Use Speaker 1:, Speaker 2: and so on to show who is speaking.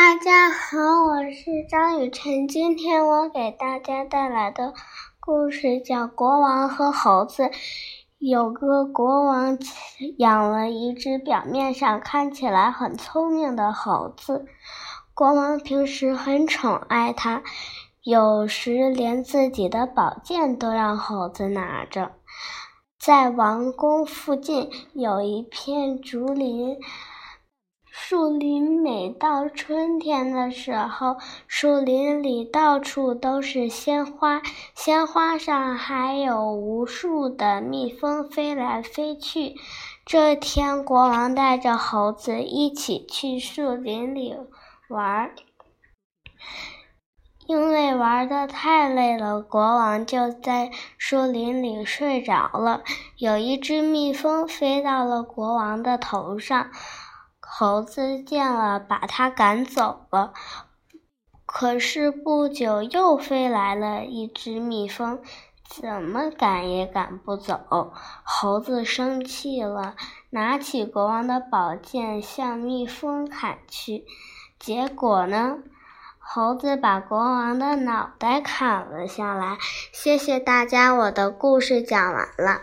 Speaker 1: 大家好，我是张雨晨。今天我给大家带来的故事叫《国王和猴子》。有个国王养了一只表面上看起来很聪明的猴子，国王平时很宠爱它，有时连自己的宝剑都让猴子拿着。在王宫附近有一片竹林。树林每到春天的时候，树林里到处都是鲜花，鲜花上还有无数的蜜蜂飞来飞去。这天，国王带着猴子一起去树林里玩，因为玩的太累了，国王就在树林里睡着了。有一只蜜蜂飞到了国王的头上。猴子见了，把它赶走了。可是不久，又飞来了一只蜜蜂，怎么赶也赶不走。猴子生气了，拿起国王的宝剑向蜜蜂砍去。结果呢？猴子把国王的脑袋砍了下来。谢谢大家，我的故事讲完了。